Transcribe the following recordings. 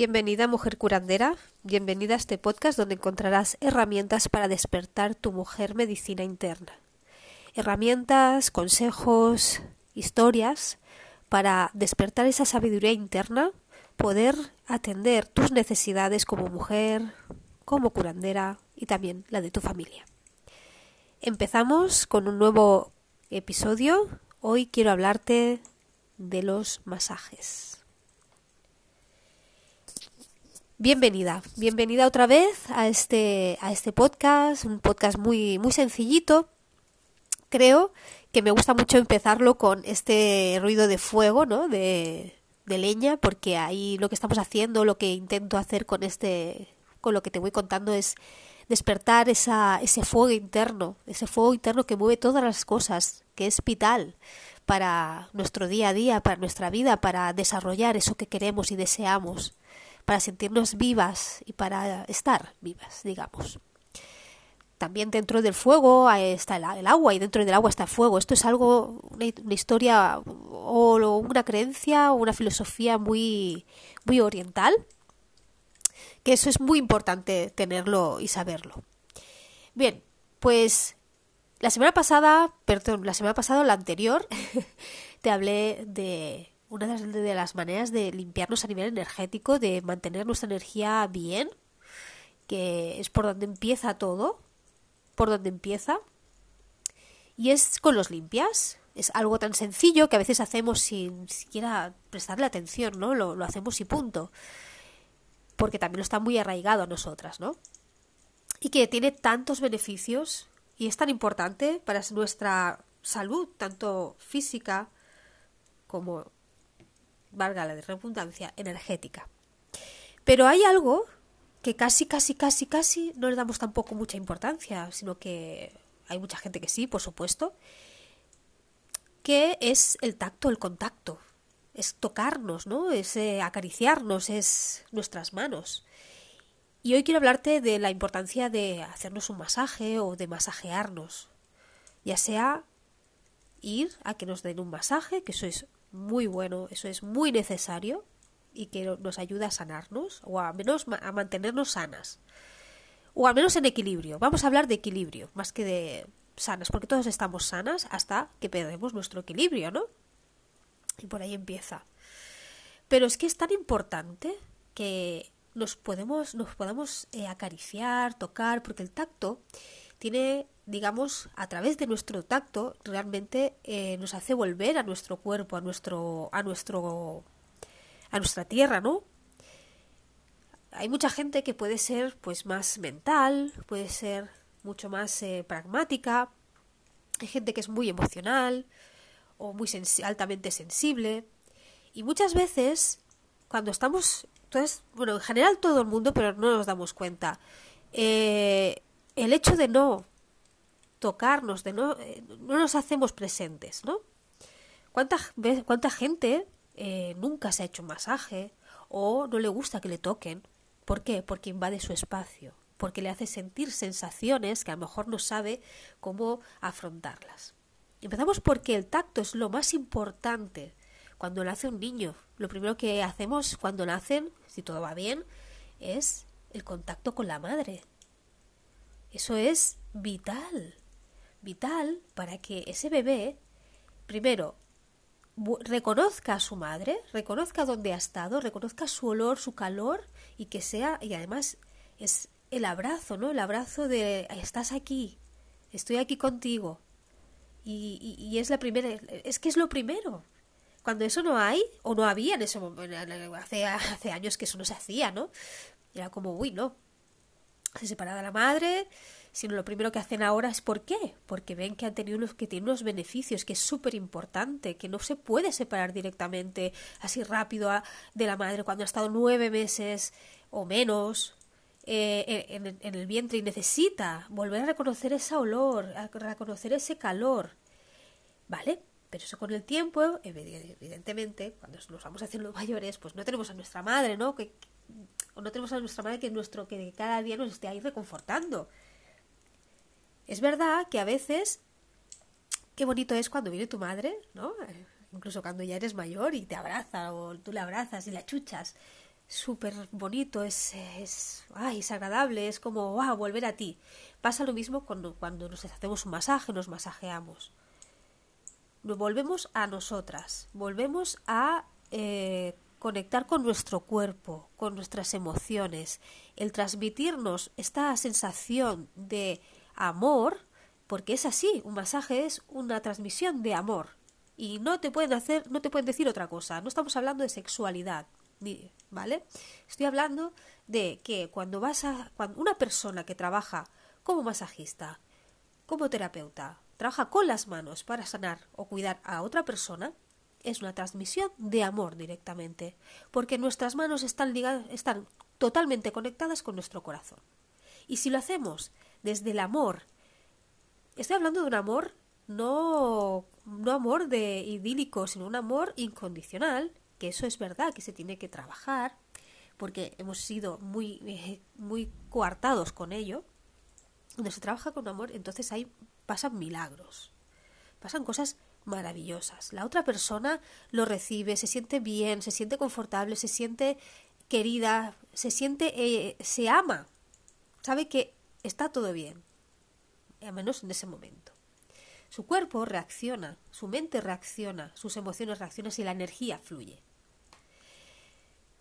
Bienvenida mujer curandera, bienvenida a este podcast donde encontrarás herramientas para despertar tu mujer medicina interna. Herramientas, consejos, historias para despertar esa sabiduría interna, poder atender tus necesidades como mujer, como curandera y también la de tu familia. Empezamos con un nuevo episodio. Hoy quiero hablarte de los masajes. Bienvenida, bienvenida otra vez a este, a este podcast, un podcast muy, muy sencillito. Creo que me gusta mucho empezarlo con este ruido de fuego, ¿no? De, de leña, porque ahí lo que estamos haciendo, lo que intento hacer con este, con lo que te voy contando es despertar esa, ese fuego interno, ese fuego interno que mueve todas las cosas, que es vital para nuestro día a día, para nuestra vida, para desarrollar eso que queremos y deseamos para sentirnos vivas y para estar vivas, digamos. También dentro del fuego está el, agua y dentro del agua está el fuego. Esto es algo, una, historia o una creencia o una filosofía muy, muy oriental, que eso es muy importante tenerlo y saberlo. Bien, pues la semana pasada, perdón, la semana pasada la anterior, te hablé de una de las maneras de limpiarnos a nivel energético, de mantener nuestra energía bien, que es por donde empieza todo, por donde empieza, y es con los limpias. Es algo tan sencillo que a veces hacemos sin siquiera prestarle atención, ¿no? Lo, lo hacemos y punto. Porque también lo está muy arraigado a nosotras, ¿no? Y que tiene tantos beneficios y es tan importante para nuestra salud, tanto física como valga la redundancia, energética. Pero hay algo que casi, casi, casi, casi no le damos tampoco mucha importancia, sino que hay mucha gente que sí, por supuesto, que es el tacto, el contacto, es tocarnos, ¿no? Es eh, acariciarnos, es nuestras manos. Y hoy quiero hablarte de la importancia de hacernos un masaje o de masajearnos, ya sea ir a que nos den un masaje, que eso es muy bueno, eso es muy necesario y que nos ayuda a sanarnos o a menos a mantenernos sanas o al menos en equilibrio. Vamos a hablar de equilibrio más que de sanas, porque todos estamos sanas hasta que perdemos nuestro equilibrio, ¿no? Y por ahí empieza. Pero es que es tan importante que nos podemos nos podamos eh, acariciar, tocar, porque el tacto tiene, digamos, a través de nuestro tacto, realmente eh, nos hace volver a nuestro cuerpo, a nuestro, a nuestro, a nuestra tierra, ¿no? Hay mucha gente que puede ser, pues, más mental, puede ser mucho más eh, pragmática. Hay gente que es muy emocional o muy altamente sensible. Y muchas veces, cuando estamos, entonces, bueno, en general todo el mundo, pero no nos damos cuenta. Eh, el hecho de no tocarnos, de no, eh, no nos hacemos presentes, ¿no? ¿Cuánta, cuánta gente eh, nunca se ha hecho un masaje o no le gusta que le toquen? ¿Por qué? Porque invade su espacio, porque le hace sentir sensaciones que a lo mejor no sabe cómo afrontarlas. Empezamos porque el tacto es lo más importante cuando nace un niño. Lo primero que hacemos cuando nacen, si todo va bien, es el contacto con la madre, eso es vital, vital para que ese bebé, primero, reconozca a su madre, reconozca dónde ha estado, reconozca su olor, su calor y que sea, y además es el abrazo, ¿no? El abrazo de estás aquí, estoy aquí contigo. Y, y, es la primera, es que es lo primero. Cuando eso no hay, o no había en ese momento, hace, hace años que eso no se hacía, ¿no? Era como, uy, no, se separa de la madre, sino lo primero que hacen ahora es ¿por qué? Porque ven que han tenido unos, que tienen unos beneficios, que es súper importante, que no se puede separar directamente así rápido de la madre cuando ha estado nueve meses o menos eh, en, en, el vientre y necesita volver a reconocer ese olor, a reconocer ese calor. ¿Vale? Pero eso con el tiempo, evidentemente, cuando nos vamos haciendo mayores, pues no tenemos a nuestra madre, ¿no? Que, no tenemos a nuestra madre que, nuestro, que cada día nos esté ahí reconfortando. Es verdad que a veces, qué bonito es cuando viene tu madre, ¿no? Incluso cuando ya eres mayor y te abraza o tú la abrazas y la chuchas. súper bonito, es, es, ay, es agradable, es como wow, volver a ti. Pasa lo mismo cuando, cuando nos hacemos un masaje, nos masajeamos. Nos volvemos a nosotras, volvemos a eh, conectar con nuestro cuerpo, con nuestras emociones, el transmitirnos esta sensación de amor, porque es así, un masaje es una transmisión de amor. Y no te pueden hacer, no te pueden decir otra cosa, no estamos hablando de sexualidad, ¿vale? Estoy hablando de que cuando vas a cuando una persona que trabaja como masajista, como terapeuta, trabaja con las manos para sanar o cuidar a otra persona, es una transmisión de amor directamente, porque nuestras manos están ligadas, están totalmente conectadas con nuestro corazón. Y si lo hacemos desde el amor, estoy hablando de un amor no no amor de idílico, sino un amor incondicional, que eso es verdad que se tiene que trabajar, porque hemos sido muy muy coartados con ello. Cuando se trabaja con amor, entonces ahí pasan milagros. Pasan cosas maravillosas. La otra persona lo recibe, se siente bien, se siente confortable, se siente querida, se siente, eh, se ama, sabe que está todo bien, al menos en ese momento. Su cuerpo reacciona, su mente reacciona, sus emociones reaccionan y la energía fluye.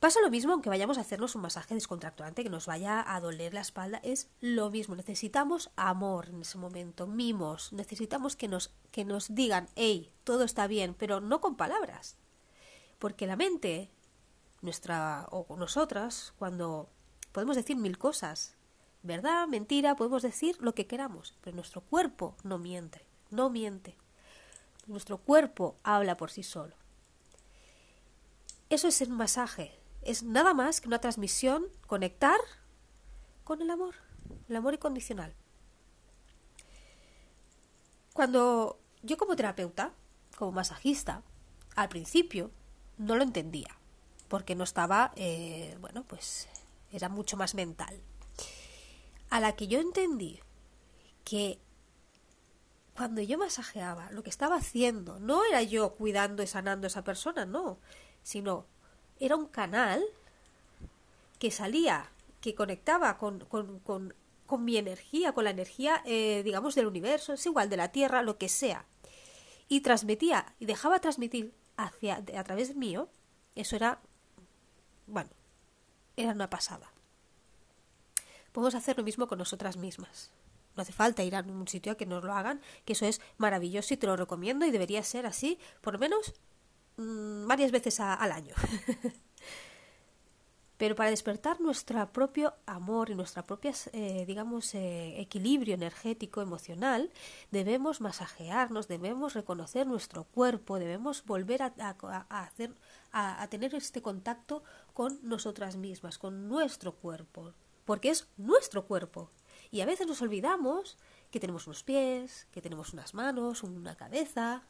Pasa lo mismo aunque vayamos a hacernos un masaje descontracturante que nos vaya a doler la espalda, es lo mismo. Necesitamos amor en ese momento, mimos, necesitamos que nos, que nos digan, hey, todo está bien, pero no con palabras. Porque la mente, nuestra o nosotras, cuando podemos decir mil cosas, verdad, mentira, podemos decir lo que queramos, pero nuestro cuerpo no miente, no miente. Nuestro cuerpo habla por sí solo. Eso es el masaje, es nada más que una transmisión, conectar con el amor, el amor incondicional. Cuando yo como terapeuta, como masajista, al principio no lo entendía, porque no estaba, eh, bueno, pues era mucho más mental. A la que yo entendí que cuando yo masajeaba, lo que estaba haciendo no era yo cuidando y sanando a esa persona, no, sino era un canal que salía, que conectaba con, con, con, mi energía, con la energía, eh, digamos, del universo, es igual, de la Tierra, lo que sea. Y transmitía, y dejaba transmitir hacia, a través mío, eso era, bueno, era una pasada. Podemos hacer lo mismo con nosotras mismas. No hace falta ir a un sitio a que nos lo hagan, que eso es maravilloso y te lo recomiendo y debería ser así, por lo menos Mm, varias veces al año. Pero para despertar nuestro propio amor y nuestro propio, eh, digamos, eh, equilibrio energético, emocional, debemos masajearnos, debemos reconocer nuestro cuerpo, debemos volver a, hacer, a, tener este contacto con nosotras mismas, con nuestro cuerpo, porque es nuestro cuerpo. Y a veces nos olvidamos que tenemos unos pies, que tenemos unas manos, una cabeza,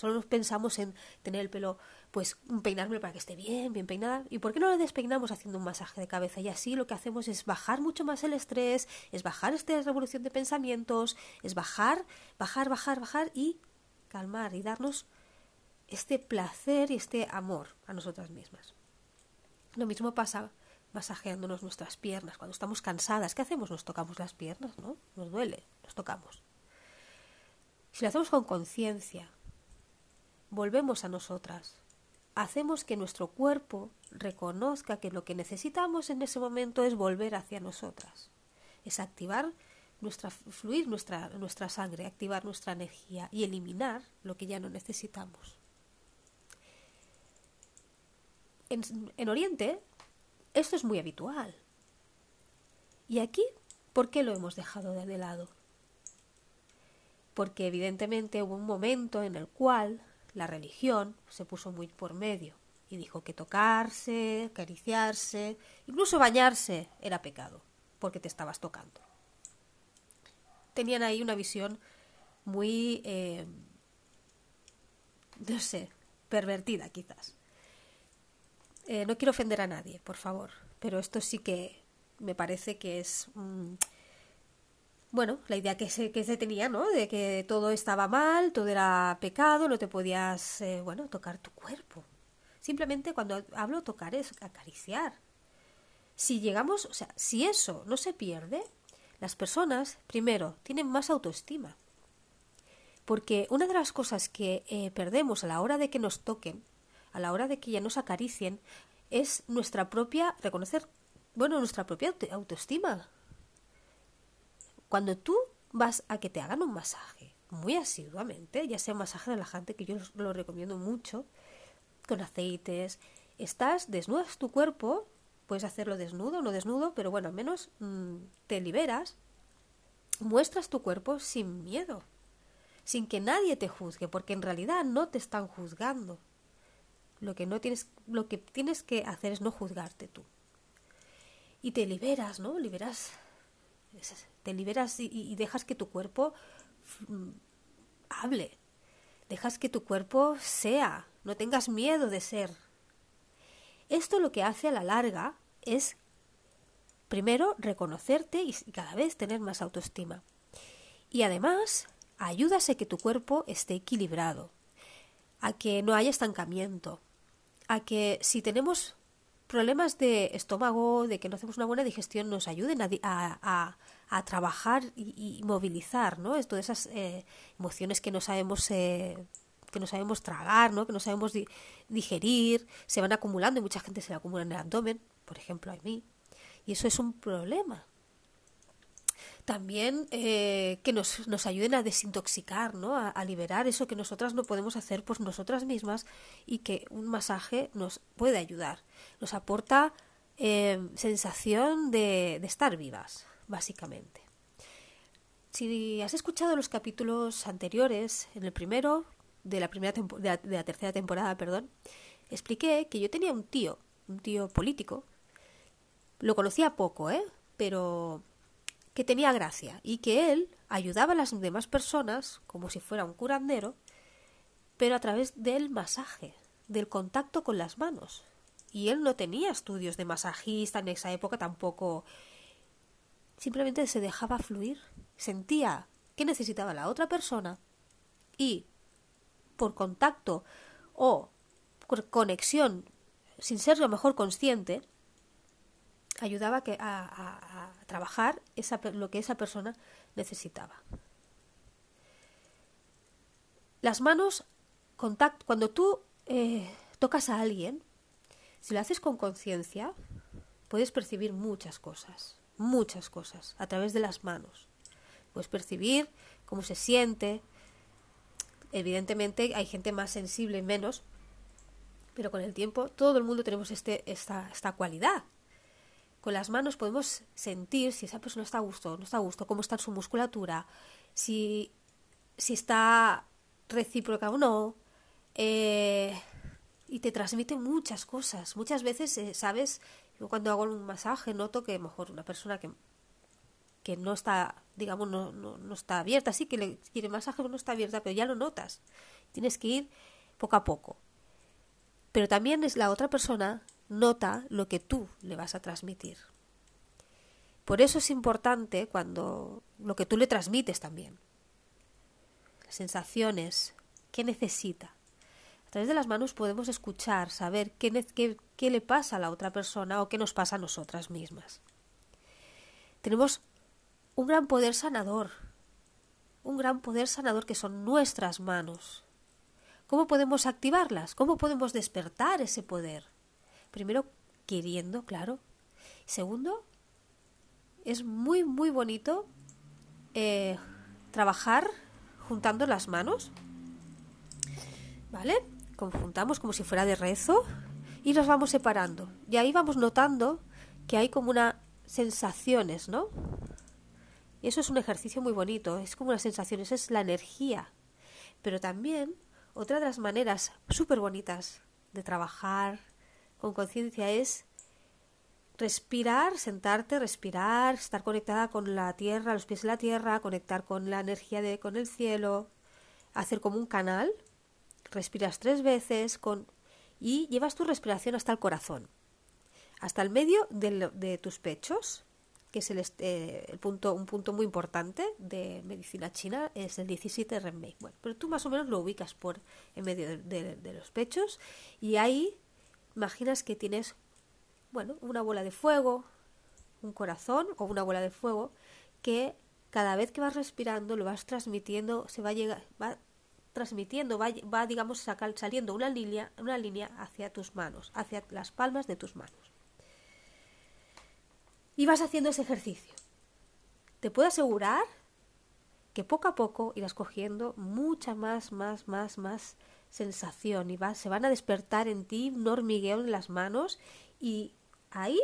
Solo nos pensamos en tener el pelo, pues peinarme para que esté bien, bien peinada. ¿Y por qué no lo despeinamos haciendo un masaje de cabeza? Y así lo que hacemos es bajar mucho más el estrés, es bajar esta revolución de pensamientos, es bajar, bajar, bajar, bajar y calmar y darnos este placer y este amor a nosotras mismas. Lo mismo pasa masajeándonos nuestras piernas. Cuando estamos cansadas, ¿qué hacemos? Nos tocamos las piernas, ¿no? Nos duele, nos tocamos. Si lo hacemos con conciencia, volvemos a nosotras. Hacemos que nuestro cuerpo reconozca que lo que necesitamos en ese momento es volver hacia nosotras. Es activar nuestra fluir nuestra, nuestra sangre, activar nuestra energía y eliminar lo que ya no necesitamos. En, en Oriente esto es muy habitual. ¿Y aquí por qué lo hemos dejado de lado? Porque evidentemente hubo un momento en el cual la religión se puso muy por medio y dijo que tocarse, acariciarse, incluso bañarse era pecado, porque te estabas tocando. Tenían ahí una visión muy, eh, no sé, pervertida quizás. Eh, no quiero ofender a nadie, por favor, pero esto sí que me parece que es bueno, la idea que se, que se tenía, ¿no? De que todo estaba mal, todo era pecado, no te podías, eh, bueno, tocar tu cuerpo. Simplemente cuando hablo tocar es acariciar. Si llegamos, o sea, si eso no se pierde, las personas, primero, tienen más autoestima. Porque una de las cosas que eh, perdemos a la hora de que nos toquen, a la hora de que ya nos acaricien, es nuestra propia, reconocer, bueno, nuestra propia autoestima. Cuando tú vas a que te hagan un masaje muy asiduamente, ya sea un masaje relajante, que yo lo recomiendo mucho, con aceites, estás, desnudas tu cuerpo, puedes hacerlo desnudo, no desnudo, pero bueno, al menos mm, te liberas, muestras tu cuerpo sin miedo, sin que nadie te juzgue, porque en realidad no te están juzgando. Lo que no tienes, lo que tienes que hacer es no juzgarte tú. Y te liberas, ¿no? Liberas, te liberas y, dejas que tu cuerpo mm, hable. Dejas que tu cuerpo sea. No tengas miedo de ser. Esto lo que hace a la larga es, primero, reconocerte y cada vez tener más autoestima. Y además, ayudas a que tu cuerpo esté equilibrado, a que no haya estancamiento, a que si tenemos problemas de estómago, de que no hacemos una buena digestión, nos ayuden a, a, trabajar y, movilizar, ¿no? Todas esas eh, emociones que no sabemos eh, que no sabemos tragar, ¿no? Que no sabemos digerir, se van acumulando y mucha gente se acumula en el abdomen, por ejemplo a mí, y eso es un problema también eh, que nos, nos, ayuden a desintoxicar, ¿no? A, liberar eso que nosotras no podemos hacer por nosotras mismas y que un masaje nos puede ayudar. Nos aporta eh, sensación de, de estar vivas, básicamente. Si has escuchado los capítulos anteriores, en el primero de la primera de la, tercera temporada, perdón, expliqué que yo tenía un tío, un tío político. Lo conocía poco, ¿eh? Pero que tenía gracia y que él ayudaba a las demás personas como si fuera un curandero, pero a través del masaje, del contacto con las manos. Y él no tenía estudios de masajista en esa época tampoco. Simplemente se dejaba fluir, sentía que necesitaba la otra persona y por contacto o por conexión, sin ser lo mejor consciente, ayudaba a, trabajar esa, lo que esa persona necesitaba. Las manos, contacto, cuando tú eh, tocas a alguien, si lo haces con conciencia, puedes percibir muchas cosas, muchas cosas, a través de las manos. Puedes percibir cómo se siente. Evidentemente hay gente más sensible y menos, pero con el tiempo todo el mundo tenemos este, esta, esta cualidad con las manos podemos sentir si esa persona está a gusto no está a gusto, cómo está su musculatura, si, si está recíproca o no. Eh, y te transmite muchas cosas. Muchas veces, eh, ¿sabes? Yo cuando hago un masaje noto que mejor una persona que, que no está, digamos, no, no, no está abierta, sí que le quiere masaje, no está abierta, pero ya lo notas. Tienes que ir poco a poco. Pero también es la otra persona nota lo que tú le vas a transmitir. Por eso es importante cuando lo que tú le transmites también. Las sensaciones, qué necesita. A través de las manos podemos escuchar, saber qué, qué, qué le pasa a la otra persona o qué nos pasa a nosotras mismas. Tenemos un gran poder sanador, un gran poder sanador que son nuestras manos. ¿Cómo podemos activarlas? ¿Cómo podemos despertar ese poder? Primero, queriendo, claro. Segundo, es muy, muy bonito eh, trabajar juntando las manos. ¿Vale? Conjuntamos como si fuera de rezo y nos vamos separando. Y ahí vamos notando que hay como una sensaciones, ¿no? Eso es un ejercicio muy bonito, es como una sensación, esa es la energía. Pero también otra de las maneras súper bonitas de trabajar con conciencia es respirar, sentarte, respirar, estar conectada con la tierra, los pies de la tierra, conectar con la energía de con el cielo, hacer como un canal, respiras tres veces con y llevas tu respiración hasta el corazón, hasta el medio de, tus pechos, que es el, eh, el, punto, un punto muy importante de medicina china, es el 17 Renmei. Bueno, pero tú más o menos lo ubicas por en medio de los pechos y ahí imaginas que tienes, bueno, una bola de fuego, un corazón o una bola de fuego que cada vez que vas respirando lo vas transmitiendo, se va a llegar, va transmitiendo, va, va digamos sacar, saliendo una línea, una línea hacia tus manos, hacia las palmas de tus manos. Y vas haciendo ese ejercicio. Te puedo asegurar que poco a poco irás cogiendo mucha más, más, más, más sensación y va, se van a despertar en ti un hormigueo en las manos y ahí,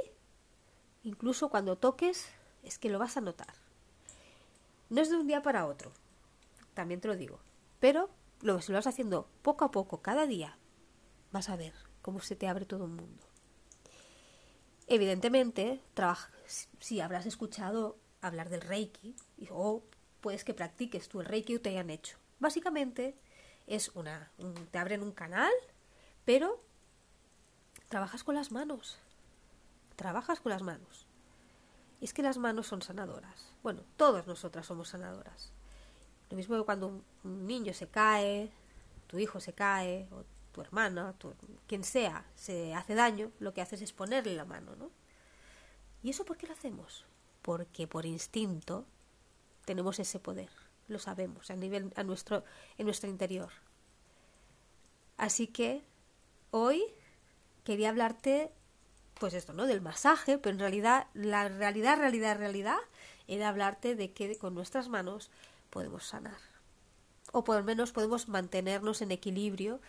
incluso cuando toques, es que lo vas a notar. No es de un día para otro, también te lo digo, pero lo, si lo vas haciendo poco a poco, cada día, vas a ver cómo se te abre todo un mundo. Evidentemente, si habrás escuchado hablar del Reiki, o puedes que practiques tú el Reiki o te hayan hecho. Básicamente es una, te abren un canal, pero trabajas con las manos. Trabajas con las manos. Y es que las manos son sanadoras. Bueno, todas nosotras somos sanadoras. Lo mismo que cuando un niño se cae, tu hijo se cae, o tu hermana, quien sea, se hace daño, lo que haces es ponerle la mano, ¿no? ¿Y eso por qué lo hacemos? Porque por instinto tenemos ese poder, lo sabemos, a nivel, a nuestro, en nuestro interior. Así que hoy quería hablarte, pues esto, ¿no? Del masaje, pero en realidad, la realidad, realidad, realidad, era hablarte de que con nuestras manos podemos sanar. O por lo menos podemos mantenernos en equilibrio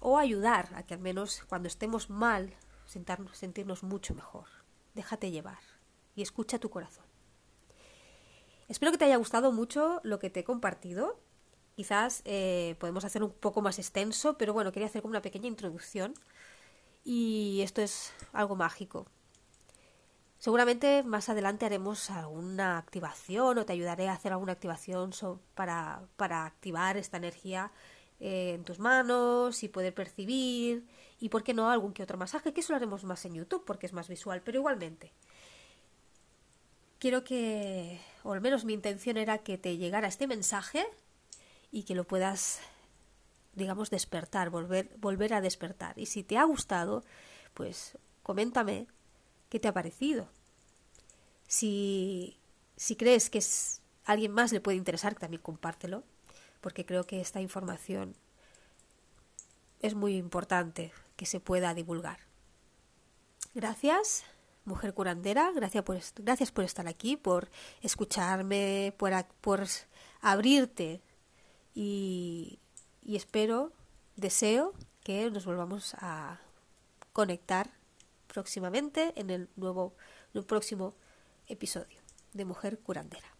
o ayudar a que al menos cuando estemos mal sentirnos mucho mejor. Déjate llevar y escucha tu corazón. Espero que te haya gustado mucho lo que te he compartido. Quizás eh, podemos hacer un poco más extenso, pero bueno, quería hacer como una pequeña introducción. Y esto es algo mágico. Seguramente más adelante haremos alguna activación o te ayudaré a hacer alguna activación para, para, activar esta energía eh, en tus manos y poder percibir y, por qué no, algún que otro masaje, que eso lo haremos más en YouTube porque es más visual, pero igualmente. Quiero que, o al menos mi intención era que te llegara este mensaje y que lo puedas, digamos, despertar, volver, volver a despertar. Y si te ha gustado, pues coméntame qué te ha parecido. Si, si crees que es, alguien más le puede interesar, también compártelo, porque creo que esta información es muy importante que se pueda divulgar. Gracias, mujer curandera, gracias por, gracias por estar aquí, por escucharme, por, abrirte y, y espero, deseo que nos volvamos a conectar próximamente en el nuevo, en el próximo episodio de Mujer Curandera.